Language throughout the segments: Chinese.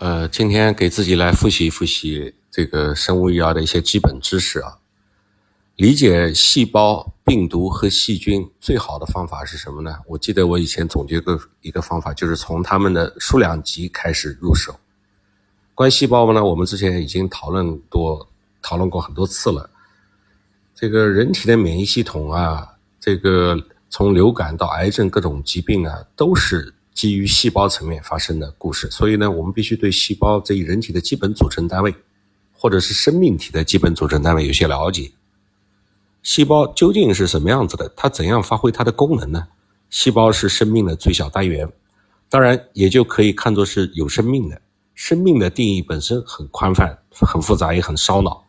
呃，今天给自己来复习复习这个生物医药的一些基本知识啊。理解细胞、病毒和细菌最好的方法是什么呢？我记得我以前总结过一个方法，就是从它们的数量级开始入手。关于细胞呢，我们之前已经讨论多讨论过很多次了。这个人体的免疫系统啊，这个从流感到癌症各种疾病啊，都是。基于细胞层面发生的故事，所以呢，我们必须对细胞这一人体的基本组成单位，或者是生命体的基本组成单位有些了解。细胞究竟是什么样子的？它怎样发挥它的功能呢？细胞是生命的最小单元，当然也就可以看作是有生命的。生命的定义本身很宽泛、很复杂，也很烧脑。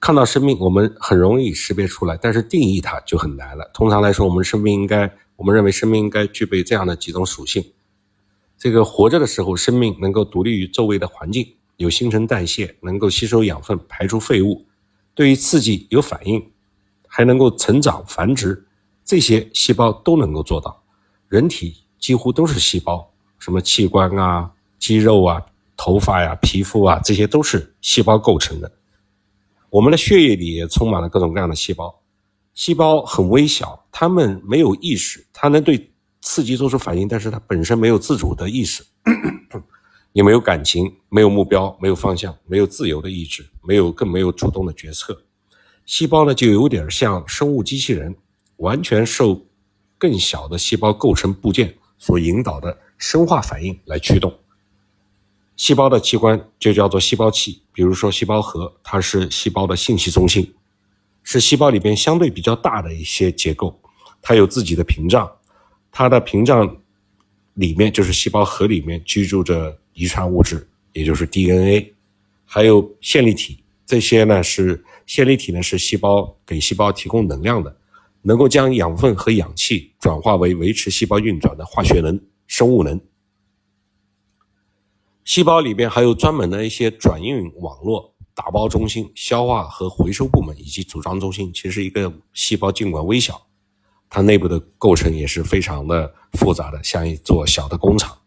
看到生命，我们很容易识别出来，但是定义它就很难了。通常来说，我们生命应该。我们认为生命应该具备这样的几种属性：这个活着的时候，生命能够独立于周围的环境，有新陈代谢，能够吸收养分，排出废物，对于刺激有反应，还能够成长繁殖，这些细胞都能够做到。人体几乎都是细胞，什么器官啊、肌肉啊、头发呀、皮肤啊，这些都是细胞构成的。我们的血液里也充满了各种各样的细胞。细胞很微小，它们没有意识，它能对刺激做出反应，但是它本身没有自主的意识，也没有感情，没有目标，没有方向，没有自由的意志，没有更没有主动的决策。细胞呢，就有点像生物机器人，完全受更小的细胞构成部件所引导的生化反应来驱动。细胞的器官就叫做细胞器，比如说细胞核，它是细胞的信息中心。是细胞里边相对比较大的一些结构，它有自己的屏障，它的屏障里面就是细胞核里面居住着遗传物质，也就是 DNA，还有线粒体。这些呢是线粒体呢是细胞给细胞提供能量的，能够将养分和氧气转化为维持细胞运转的化学能、生物能。细胞里边还有专门的一些转运网络。打包中心、消化和回收部门以及组装中心，其实一个细胞尽管微小，它内部的构成也是非常的复杂的，像一座小的工厂。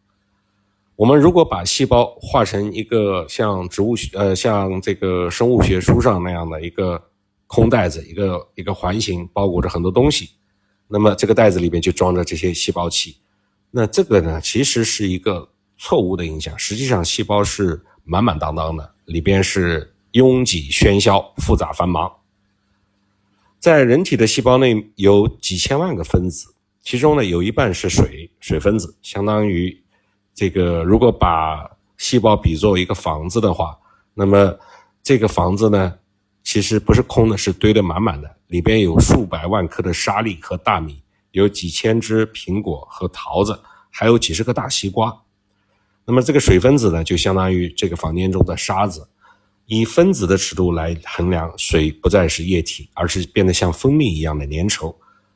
我们如果把细胞画成一个像植物学、呃，像这个生物学书上那样的一个空袋子，一个一个环形，包裹着很多东西，那么这个袋子里面就装着这些细胞器。那这个呢，其实是一个错误的印象。实际上，细胞是满满当当的，里边是。拥挤、喧嚣、复杂、繁忙。在人体的细胞内有几千万个分子，其中呢有一半是水水分子，相当于这个。如果把细胞比作一个房子的话，那么这个房子呢其实不是空的，是堆得满满的，里边有数百万颗的沙粒和大米，有几千只苹果和桃子，还有几十个大西瓜。那么这个水分子呢，就相当于这个房间中的沙子。以分子的尺度来衡量，水不再是液体，而是变得像蜂蜜一样的粘稠。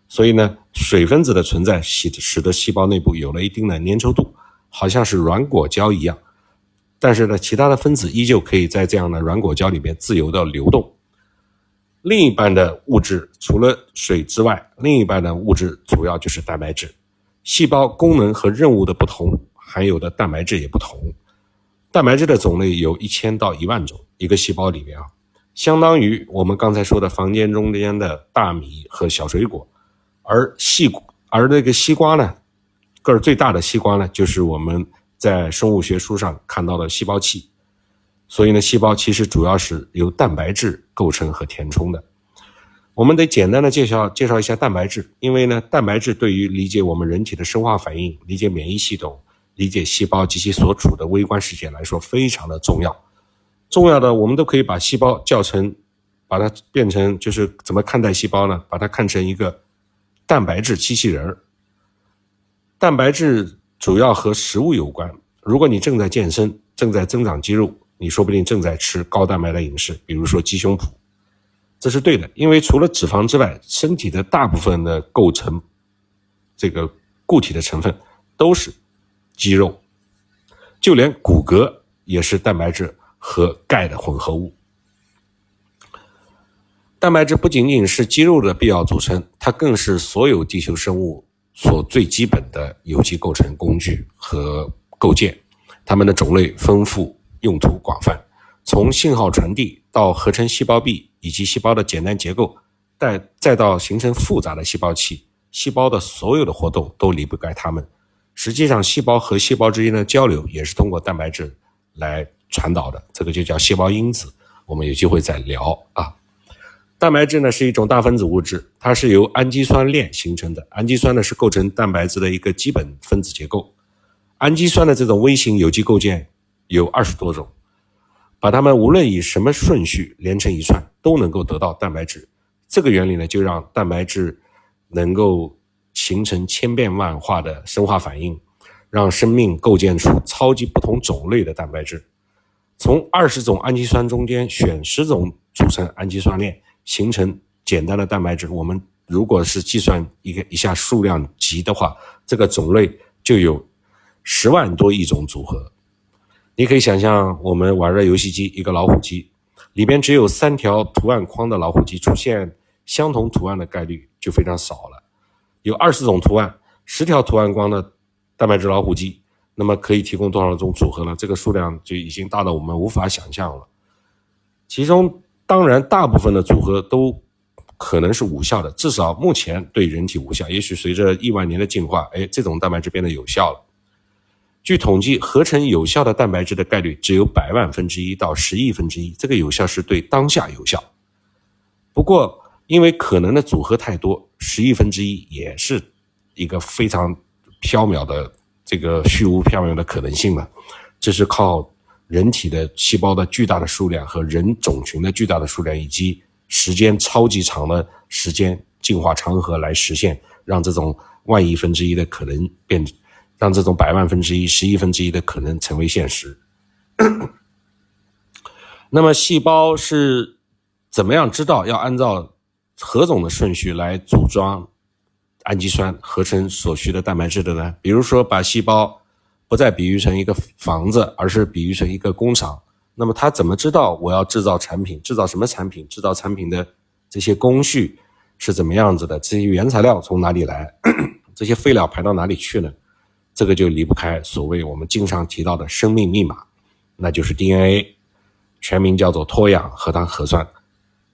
所以呢，水分子的存在使使得细胞内部有了一定的粘稠度，好像是软果胶一样。但是呢，其他的分子依旧可以在这样的软果胶里面自由的流动。另一半的物质除了水之外，另一半的物质主要就是蛋白质。细胞功能和任务的不同，含有的蛋白质也不同。蛋白质的种类有一千到一万种。一个细胞里面啊，相当于我们刚才说的房间中间的大米和小水果，而细而那个西瓜呢，个儿最大的西瓜呢，就是我们在生物学书上看到的细胞器。所以呢，细胞其实主要是由蛋白质构成和填充的。我们得简单的介绍介绍一下蛋白质，因为呢，蛋白质对于理解我们人体的生化反应、理解免疫系统、理解细胞及其所处的微观世界来说非常的重要。重要的，我们都可以把细胞叫成，把它变成，就是怎么看待细胞呢？把它看成一个蛋白质机器人儿。蛋白质主要和食物有关。如果你正在健身，正在增长肌肉，你说不定正在吃高蛋白的饮食，比如说鸡胸脯，这是对的。因为除了脂肪之外，身体的大部分的构成，这个固体的成分都是肌肉，就连骨骼也是蛋白质。和钙的混合物。蛋白质不仅仅是肌肉的必要组成，它更是所有地球生物所最基本的有机构成工具和构建。它们的种类丰富，用途广泛，从信号传递到合成细胞壁以及细胞的简单结构，再再到形成复杂的细胞器，细胞的所有的活动都离不开它们。实际上，细胞和细胞之间的交流也是通过蛋白质来传导的，这个就叫细胞因子。我们有机会再聊啊。蛋白质呢是一种大分子物质，它是由氨基酸链形成的。氨基酸呢是构成蛋白质的一个基本分子结构。氨基酸的这种微型有机构件有二十多种，把它们无论以什么顺序连成一串，都能够得到蛋白质。这个原理呢，就让蛋白质能够形成千变万化的生化反应，让生命构建出超级不同种类的蛋白质。从二十种氨基酸中间选十种组成氨基酸链。形成简单的蛋白质，我们如果是计算一个一下数量级的话，这个种类就有十万多亿种组合。你可以想象，我们玩的游戏机一个老虎机，里边只有三条图案框的老虎机，出现相同图案的概率就非常少了。有二十种图案，十条图案光的蛋白质老虎机，那么可以提供多少种组合呢？这个数量就已经大到我们无法想象了。其中。当然，大部分的组合都可能是无效的，至少目前对人体无效。也许随着亿万年的进化，哎，这种蛋白质变得有效了。据统计，合成有效的蛋白质的概率只有百万分之一到十亿分之一，这个有效是对当下有效。不过，因为可能的组合太多，十亿分之一也是一个非常缥缈的这个虚无缥缈的可能性了。这是靠。人体的细胞的巨大的数量和人种群的巨大的数量，以及时间超级长的时间进化长河来实现，让这种万亿分之一的可能变，让这种百万分之一、十亿分之一的可能成为现实。那么，细胞是怎么样知道要按照何种的顺序来组装氨基酸合成所需的蛋白质的呢？比如说，把细胞。不再比喻成一个房子，而是比喻成一个工厂。那么他怎么知道我要制造产品？制造什么产品？制造产品的这些工序是怎么样子的？这些原材料从哪里来？这些废料排到哪里去呢？这个就离不开所谓我们经常提到的生命密码，那就是 DNA，全名叫做脱氧核糖核酸。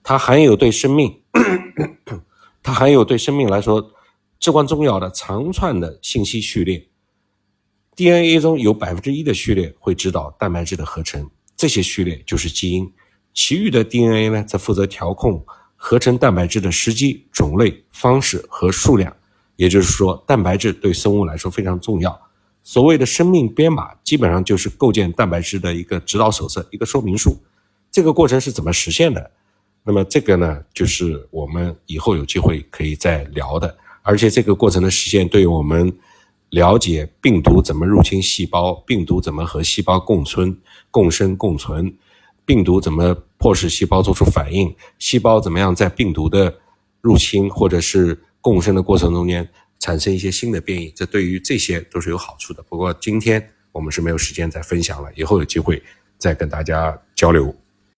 它含有对生命，它含有对生命来说至关重要的长串的信息序列。DNA 中有百分之一的序列会指导蛋白质的合成，这些序列就是基因。其余的 DNA 呢，则负责调控合成蛋白质的时机、种类、方式和数量。也就是说，蛋白质对生物来说非常重要。所谓的生命编码，基本上就是构建蛋白质的一个指导手册、一个说明书。这个过程是怎么实现的？那么这个呢，就是我们以后有机会可以再聊的。而且这个过程的实现，对于我们。了解病毒怎么入侵细胞，病毒怎么和细胞共存、共生、共存，病毒怎么迫使细胞做出反应，细胞怎么样在病毒的入侵或者是共生的过程中间产生一些新的变异，这对于这些都是有好处的。不过今天我们是没有时间再分享了，以后有机会再跟大家交流。